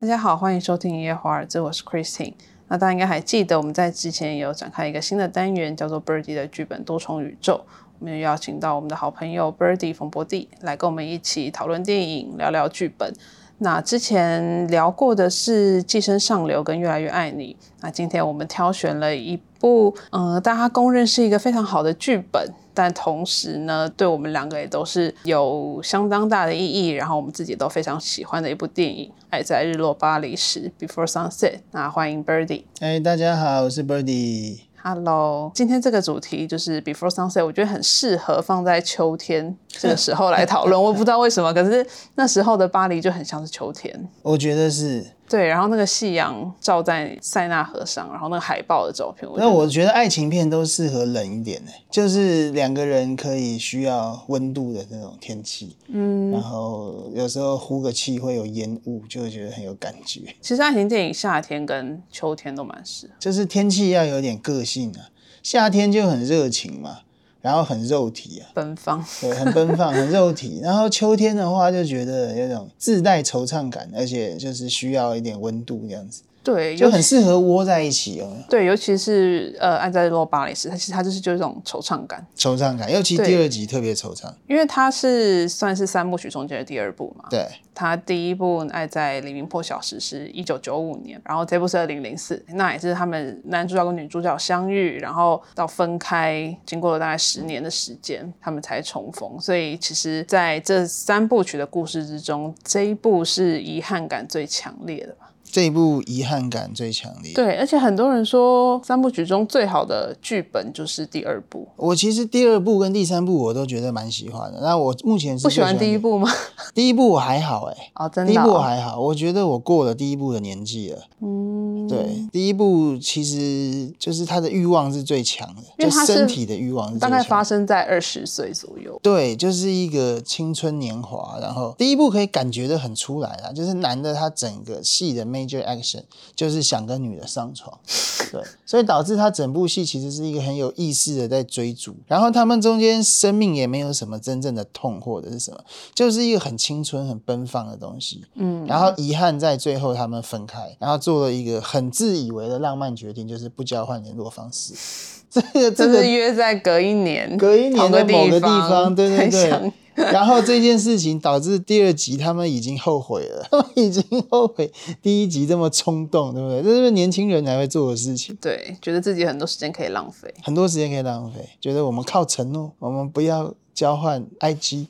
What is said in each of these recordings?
大家好，欢迎收听《一夜华尔兹》，我是 Christine。那大家应该还记得，我们在之前有展开一个新的单元，叫做 Birdy 的剧本多重宇宙。我们邀请到我们的好朋友 Birdy 冯博蒂来跟我们一起讨论电影，聊聊剧本。那之前聊过的是《寄生上流》跟《越来越爱你》。那今天我们挑选了一部，嗯，大家公认是一个非常好的剧本，但同时呢，对我们两个也都是有相当大的意义。然后我们自己都非常喜欢的一部电影《爱在日落巴黎时》（Before Sunset）。那欢迎 Birdy。哎，大家好，我是 Birdy。Hello，今天这个主题就是 Before Sunset，我觉得很适合放在秋天这个时候来讨论。我不知道为什么，可是那时候的巴黎就很像是秋天。我觉得是。对，然后那个夕阳照在塞纳河上，然后那个海报的照片。那我觉得爱情片都适合冷一点的，就是两个人可以需要温度的那种天气。嗯，然后有时候呼个气会有烟雾，就会觉得很有感觉。其实爱情电影夏天跟秋天都蛮适合，就是天气要有点个性啊。夏天就很热情嘛。然后很肉体啊，奔放，对，很奔放，很肉体。然后秋天的话，就觉得有种自带惆怅感，而且就是需要一点温度这样子。对，就很适合窝在一起哦。对，尤其是呃，爱在洛巴黎时，它其实它就是就是这种惆怅感。惆怅感，尤其第二集特别惆怅，因为它是算是三部曲中间的第二部嘛。对，它第一部《爱在黎明破晓时》是一九九五年，然后这部是二零零四，那也是他们男主角跟女主角相遇，然后到分开，经过了大概十年的时间，他们才重逢。所以其实在这三部曲的故事之中，这一部是遗憾感最强烈的吧。这一部遗憾感最强烈。对，而且很多人说三部曲中最好的剧本就是第二部。我其实第二部跟第三部我都觉得蛮喜欢的。那我目前是不喜欢第一部吗？第一部我还好哎，哦，真的，第一部我还好。我觉得我过了第一部的年纪了。嗯，对，第一部其实就是他的欲望是最强的，因为他身体的欲望是大概发生在二十岁左右。对，就是一个青春年华。然后第一部可以感觉的很出来啊，就是男的他整个戏的 major action 就是想跟女的上床，对，所以导致他整部戏其实是一个很有意识的在追逐。然后他们中间生命也没有什么真正的痛或者是什么，就是一个很青春、很奔放的东西。嗯，然后遗憾在最后他们分开，然后做了一个很自以为的浪漫决定，就是不交换联络方式。这个这个约在隔一年，隔一年的某个地方，对对对。然后这件事情导致第二集他们已经后悔了，他们已经后悔第一集这么冲动，对不对？这是年轻人才会做的事情。对，觉得自己很多时间可以浪费，很多时间可以浪费，觉得我们靠承诺，我们不要。交换 IG，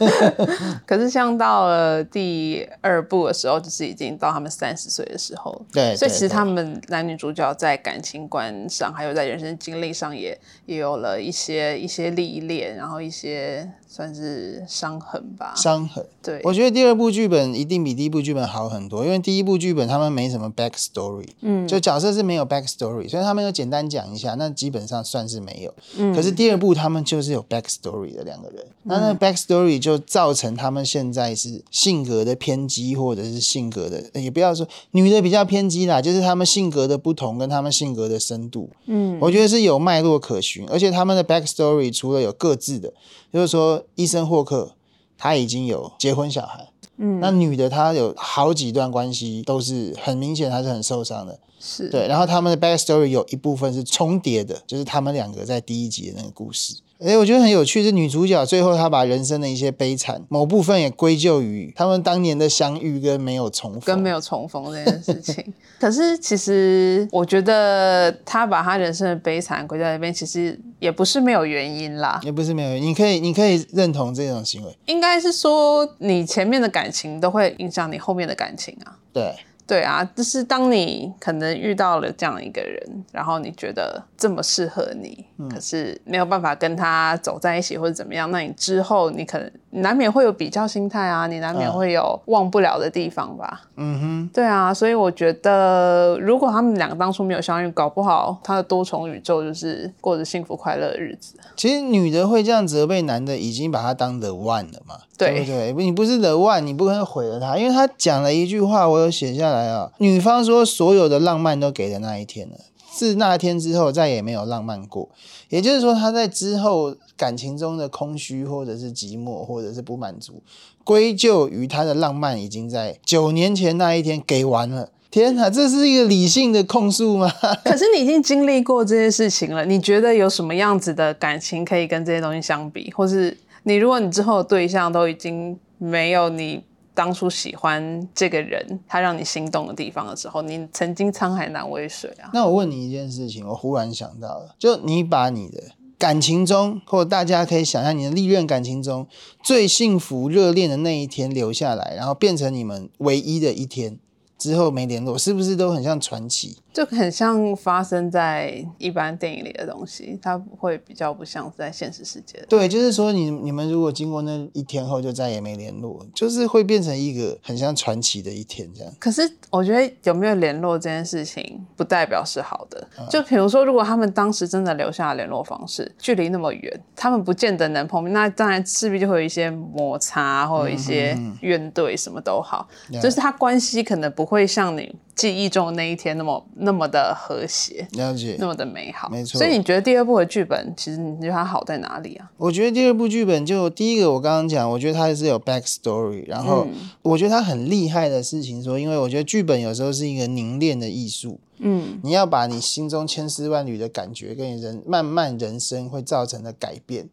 可是像到了第二部的时候，就是已经到他们三十岁的时候，对，所以其实他们男女主角在感情观上，还有在人生经历上，也也有了一些一些历练，然后一些算是伤痕吧。伤痕，对，我觉得第二部剧本一定比第一部剧本好很多，因为第一部剧本他们没什么 back story，嗯，就角色是没有 back story，所以他们有简单讲一下，那基本上算是没有。嗯，可是第二部他们就是有 back story。的两个人，那那 backstory 就造成他们现在是性格的偏激，或者是性格的，也不要说女的比较偏激啦，就是他们性格的不同跟他们性格的深度，嗯，我觉得是有脉络可循，而且他们的 backstory 除了有各自的，就是说医生霍克他已经有结婚小孩，嗯，那女的她有好几段关系都是很明显，她是很受伤的，是对，然后他们的 backstory 有一部分是重叠的，就是他们两个在第一集的那个故事。哎，我觉得很有趣，是女主角最后她把人生的一些悲惨某部分也归咎于他们当年的相遇跟没有重逢，跟没有重逢这件事情。可是其实我觉得她把她人生的悲惨归在那边，其实也不是没有原因啦，也不是没有原因。你可以，你可以认同这种行为，应该是说你前面的感情都会影响你后面的感情啊。对。对啊，就是当你可能遇到了这样一个人，然后你觉得这么适合你，可是没有办法跟他走在一起或者怎么样，那你之后你可能难免会有比较心态啊，你难免会有忘不了的地方吧。嗯哼，对啊，所以我觉得如果他们两个当初没有相遇，搞不好他的多重宇宙就是过着幸福快乐的日子。其实女的会这样责备男的，已经把他当 the one 了嘛？对不对？你不是 the one，你不可能毁了他，因为他讲了一句话，我有写下来啊。女方说所有的浪漫都给了那一天了，自那天之后再也没有浪漫过。也就是说，他在之后感情中的空虚，或者是寂寞，或者是不满足，归咎于他的浪漫已经在九年前那一天给完了。天哪，这是一个理性的控诉吗？可是你已经经历过这些事情了，你觉得有什么样子的感情可以跟这些东西相比？或是你如果你之后的对象都已经没有你当初喜欢这个人，他让你心动的地方的时候，你曾经沧海难为水啊。那我问你一件事情，我忽然想到了，就你把你的感情中，或大家可以想象你的历任感情中最幸福热恋的那一天留下来，然后变成你们唯一的一天。之后没联络，是不是都很像传奇？就很像发生在一般电影里的东西，它会比较不像在现实世界。对，就是说你你们如果经过那一天后就再也没联络，就是会变成一个很像传奇的一天这样。可是我觉得有没有联络这件事情，不代表是好的。就比如说，如果他们当时真的留下了联络方式，距离那么远，他们不见得能碰面，那当然势必就会有一些摩擦，或者一些怨怼，什么都好，就是他关系可能不会像你。记忆中的那一天那么那么的和谐，了解，那么的美好，没错。所以你觉得第二部的剧本，其实你觉得它好在哪里啊？我觉得第二部剧本就第一个，我刚刚讲，我觉得它是有 back story，然后我觉得它很厉害的事情，说，因为我觉得剧本有时候是一个凝练的艺术，嗯，你要把你心中千丝万缕的感觉跟你人慢慢人生会造成的改变。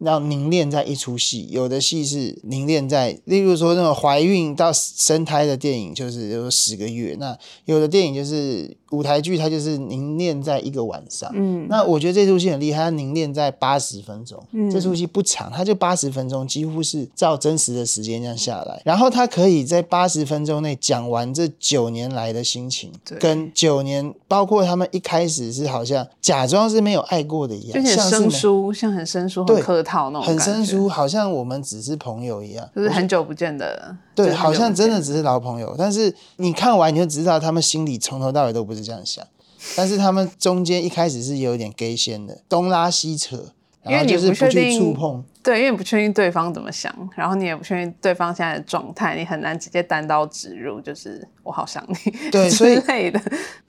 要凝练在一出戏，有的戏是凝练在，例如说那种怀孕到生胎的电影，就是有十个月；那有的电影就是舞台剧，它就是凝练在一个晚上。嗯，那我觉得这出戏很厉害，它凝练在八十分钟。嗯，这出戏不长，它就八十分钟，几乎是照真实的时间这样下来。然后它可以在八十分钟内讲完这九年来的心情，跟九年，包括他们一开始是好像假装是没有爱过的一样，像生疏，像很生疏，很客。很生疏，好像我们只是朋友一样，就是很久不见的。对，好像真的只是老朋友。但是你看完你就知道，他们心里从头到尾都不是这样想。但是他们中间一开始是有点 gay 先的，东拉西扯，然后就是不去触碰。对，因为你不确定对方怎么想，然后你也不确定对方现在的状态，你很难直接单刀直入，就是我好想你，对，所以类的。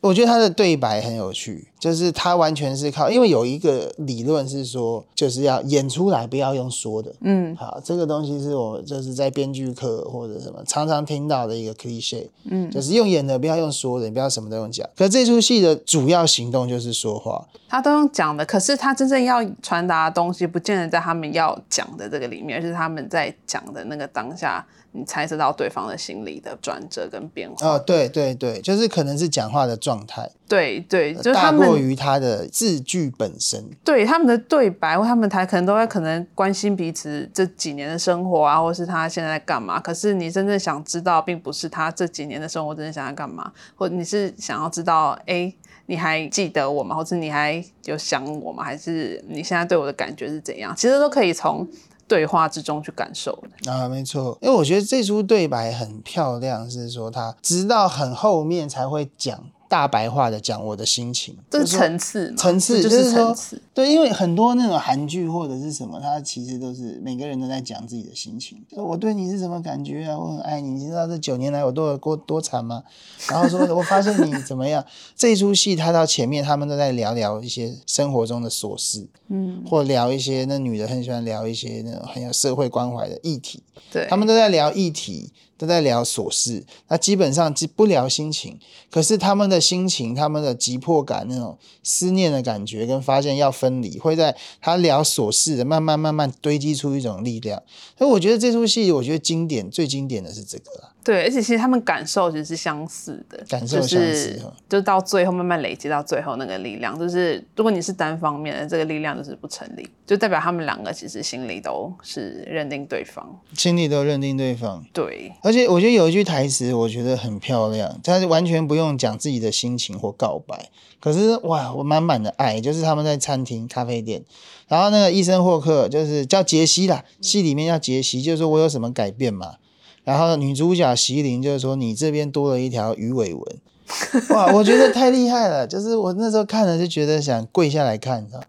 我觉得他的对白很有趣，就是他完全是靠，因为有一个理论是说，就是要演出来，不要用说的。嗯，好，这个东西是我就是在编剧课或者什么常常听到的一个 cliche，嗯，就是用演的，不要用说的，你不要什么都用讲。可这出戏的主要行动就是说话，他都用讲的，可是他真正要传达的东西，不见得在他们要。讲的这个里面，而是他们在讲的那个当下，你猜测到对方的心理的转折跟变化。哦，对对对，就是可能是讲话的状态。对对，就是大过于他的字句本身。对他们的对白或他们台可能都会可能关心彼此这几年的生活啊，或是他现在在干嘛。可是你真正想知道，并不是他这几年的生活真正想要干嘛，或你是想要知道，哎。你还记得我吗？或者你还有想我吗？还是你现在对我的感觉是怎样？其实都可以从对话之中去感受的啊，没错。因为我觉得这出对白很漂亮，是说他直到很后面才会讲。大白话的讲我的心情，这是层次，层次就是说，对，因为很多那种韩剧或者是什么，它其实都是每个人都在讲自己的心情。说我对你是什么感觉啊？我很爱你，你知道这九年来我多多多惨吗？然后说我发现你怎么样？这出戏他到前面，他们都在聊聊一些生活中的琐事，嗯，或聊一些那女的很喜欢聊一些那种很有社会关怀的议题，对他们都在聊议题。都在聊琐事，那基本上不聊心情。可是他们的心情、他们的急迫感、那种思念的感觉，跟发现要分离，会在他聊琐事的慢慢慢慢堆积出一种力量。所以我觉得这出戏，我觉得经典最经典的是这个。对，而且其实他们感受其实是相似的，感受相似，就到最后慢慢累积到最后那个力量，就是如果你是单方面的，这个力量就是不成立，就代表他们两个其实心里都是认定对方，心里都认定对方。对，而且我觉得有一句台词，我觉得很漂亮，他完全不用讲自己的心情或告白，可是哇，我满满的爱，就是他们在餐厅咖啡店，然后那个医生霍克就是叫杰西啦，戏里面叫杰西，就是说我有什么改变嘛。然后女主角席琳就是说你这边多了一条鱼尾纹，哇，我觉得太厉害了。就是我那时候看了就觉得想跪下来看，你知道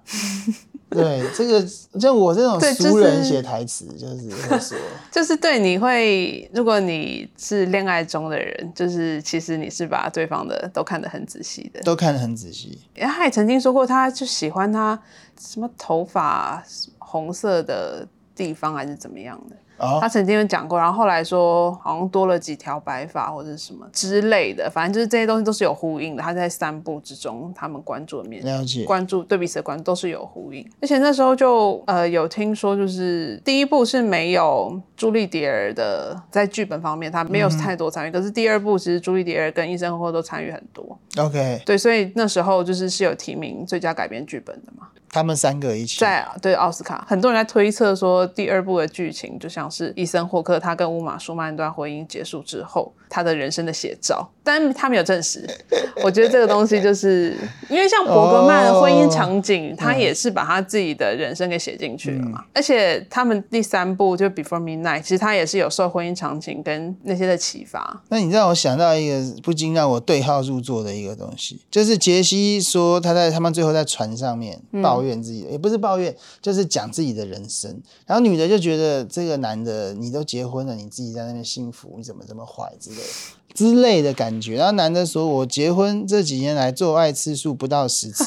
对，这个像我这种对就是俗人写台词，就是会说，就是对你会，如果你是恋爱中的人，就是其实你是把对方的都看得很仔细的。都看得很仔细。他也曾经说过，他就喜欢他什么头发红色的地方还是怎么样的。哦。他曾经有讲过，然后后来说好像多了几条白发或者是什么之类的，反正就是这些东西都是有呼应的。他在三部之中，他们关注的面了解，关注对彼此的关注都是有呼应，而且那时候就呃有听说，就是第一部是没有朱莉迪尔的在剧本方面，他没有太多参与，可是第二部其实朱莉迪尔跟医生霍都参与很多，OK，对，所以那时候就是是有提名最佳改编剧本的嘛，他们三个一起，在对奥斯卡，很多人在推测说第二部的剧情就像是伊森霍克他跟乌玛舒曼那段婚姻结束之后他的人生的写照，但他没有证实。我觉得这个东西就是因为像伯格曼的婚姻场景，他也是把他自己的人生给写进去了嘛，而且他们第三部就 Before Midnight，其实他也是有受婚姻场景跟那些的启发。那你让我想到一个不禁让我对号入座的一个东西，就是杰西说他在他们最后在船上面抱怨自己的，也不是抱怨，就是讲自己的人生。然后女的就觉得这个男的你都结婚了，你自己在那边幸福，你怎么这么坏之类之类的感觉。然后男的说：“我结婚这几年来做爱次数不到十次。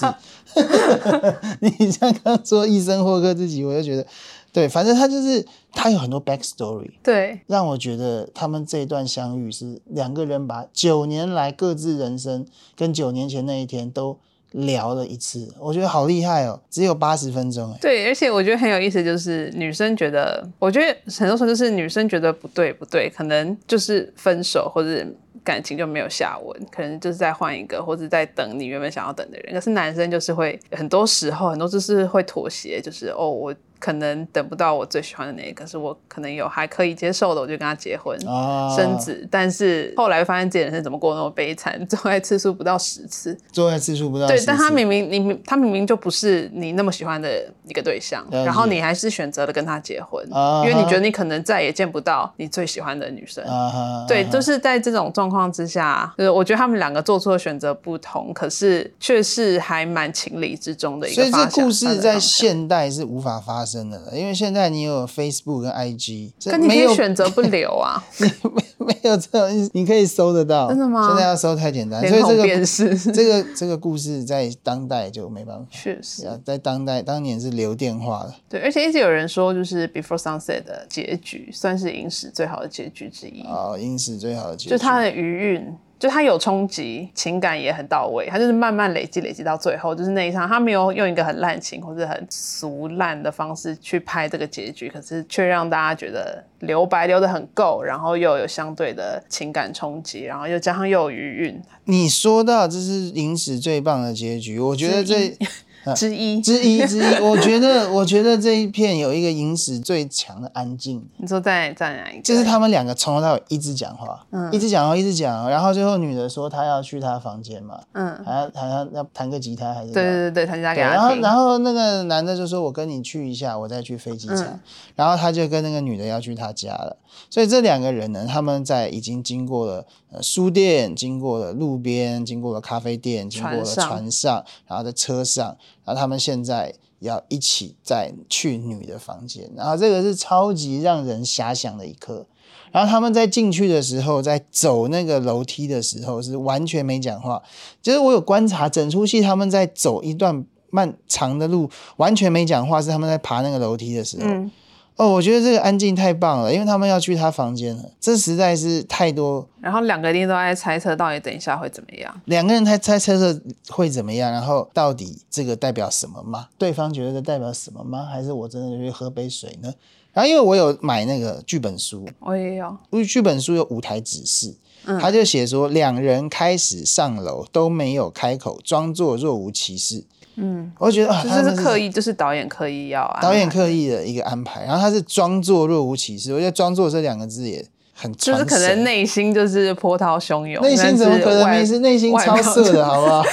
”你像刚刚说医生霍克自己，我就觉得对，反正他就是他有很多 back story。对，让我觉得他们这一段相遇是两个人把九年来各自人生跟九年前那一天都聊了一次，我觉得好厉害哦，只有八十分钟哎，对，而且我觉得很有意思，就是女生觉得，我觉得很多时候就是女生觉得不对不对，可能就是分手或者感情就没有下文，可能就是再换一个，或者在等你原本想要等的人。可是男生就是会很多时候很多就是会妥协，就是哦我。可能等不到我最喜欢的那一个，可是我可能有还可以接受的，我就跟他结婚、啊，生子。但是后来发现自己人生怎么过那么悲惨，做爱次数不到十次。做爱次数不到对10，但他次明明你明他明明就不是你那么喜欢的一个对象，然后你还是选择了跟他结婚，啊因为你觉得你可能再也见不到你最喜欢的女生。啊，对，啊就是在这种状况之下，就是我觉得他们两个做出的选择不同，可是却是还蛮情理之中的一个所以这。故事在现代是无法发生的了，因为现在你有 Facebook 跟 IG，这可你可以选择不留啊，没有这种你可以搜得到，真的吗现在要搜太简单，所以这个，这个这个故事在当代就没办法。确实。啊，在当代当年是留电话的对，而且一直有人说，就是 Before Sunset 的结局算是影史最好的结局之一。哦，影史最好的结局。就它的余韵，就他有冲击，情感也很到位，他就是慢慢累积，累积到最后，就是那一场，他没有用一个很滥情或者很俗烂的方式去拍这个结局，可是却让大家觉得留白留的很够，然后又有相对的情感冲击，然后又加上又有余韵。你说到这是影史最棒的结局，我觉得这 之一。之一 之一，我觉得我觉得这一片有一个影史最强的安静，你说在在哪一个？就是他们两个从头到尾一直讲话，嗯一直讲话，一直讲，然后最后女的说她要去她房间嘛，嗯，还要还要要弹个吉他还是对对对弹吉，他给对，然。后然后那个男的就说：“我跟你去一下，我再去飞机场。嗯然后他就跟那个女的要去他家了。所以这两个人呢，他们在已经经过了呃书店，经过了路边，经过了咖啡店，经过了船上船上，然后在车上，然后他们现在要一起再去女的房间。然后这个是超级让人遐想的一刻。然后他们在进去的时候，在走那个楼梯的时候是完全没讲话，就是我有观察整出戏，他们在走一段漫长的路，完全没讲话，是他们在爬那个楼梯的时候。哦，我觉得这个安静太棒了，因为他们要去他房间了，这实在是太多。然后两个一定都在猜测到底等一下会怎么样。两个人猜猜测测会怎么样，然后到底这个代表什么吗？对方觉得这代表什么吗？还是我真的去喝杯水呢？然后因为我有买那个剧本书，我也有，因为剧本书有舞台指示，嗯他就写说两人开始上楼都没有开口，装作若无其事。嗯，我就觉得啊，就他真的是刻意，就是导演刻意要啊，导演刻意的一个安排，然后他是装作若无其事，我觉得“装作”这两个字也很就是可能内心就是波涛汹涌，内心怎么可能没但是事？内心超色的好不好？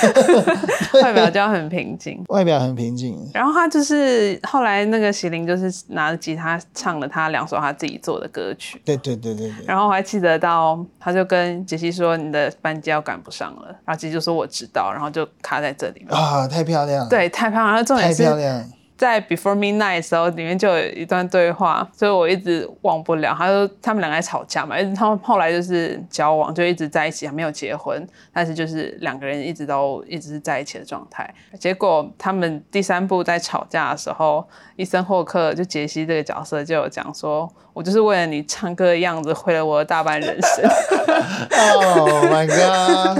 外 外表就要很平静。外表很平静，然后他就是后来那个席琳就是拿着吉他唱了他两首他自己做的歌曲，对对对对对，然后我还记得到他就跟杰西说你的班机要赶不上了，然后杰西就说我知道，然后就卡在这里嘛。啊，太漂亮了，，对，太漂亮了。重点太是漂亮了，在 Before Midnight 的时候，里面就有一段对话，所以我一直忘不了。他说他们两个在吵架嘛，他们后来就是交往，就一直在一起，还没有结婚，但是就是两个人一直都一直是在一起的状态。结果他们第三部在吵架的时候，伊森霍克就杰西这个角色就有讲说：“我就是为了你唱歌的样子，毁了我的大半人生。” Oh my god!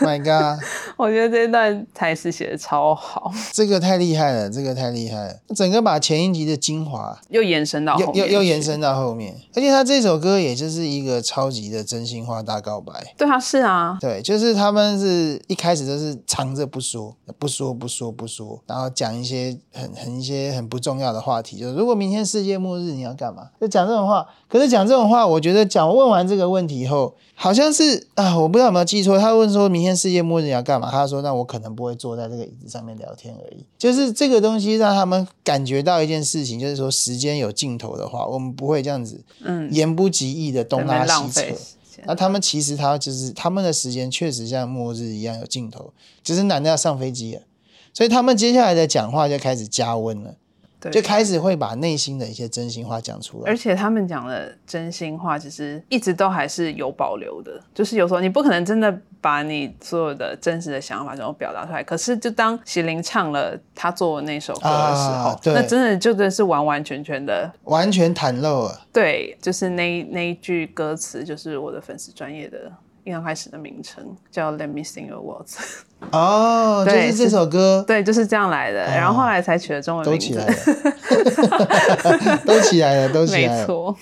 My god! 我觉得这段台词写的超好，这个太厉害了，这个太厉害了，整个把前一集的精华又延伸到又又又延伸到后面，而且他这首歌也就是一个超级的真心话大告白。对啊，是啊，对，就是他们是一开始都是藏着不说，不说不说不说，然后讲一些很很一些很不重要的话题，就是如果明天世界末日你要干嘛？就讲这种话。可是讲这种话，我觉得讲问完这个问题以后，好像是啊，我不知道有没有记错。他问说明天世界末日你要干嘛？他说那我可能不会坐在这个椅子上面聊天而已。就是这个东西让他们感觉到一件事情，就是说时间有尽头的话，我们不会这样子，嗯，言不及义的东拉西扯。那他们其实他就是他们的时间确实像末日一样有尽头，只是男的要上飞机了，所以他们接下来的讲话就开始加温了。就开始会把内心的一些真心话讲出来，而且他们讲的真心话，其实一直都还是有保留的。就是有时候你不可能真的把你所有的真实的想法全都表达出来，可是就当席琳唱了他做那首歌的时候，那真的就真的是完完全全的完全袒露了。对，就是那那一句歌词，就是我的粉丝专业的。刚开始的名称叫 Let Me Sing Your Words。哦，就是这首歌，对，就是这样来的。然后后来才取了中文名字。都起来了，都起来了，都起来了。没错。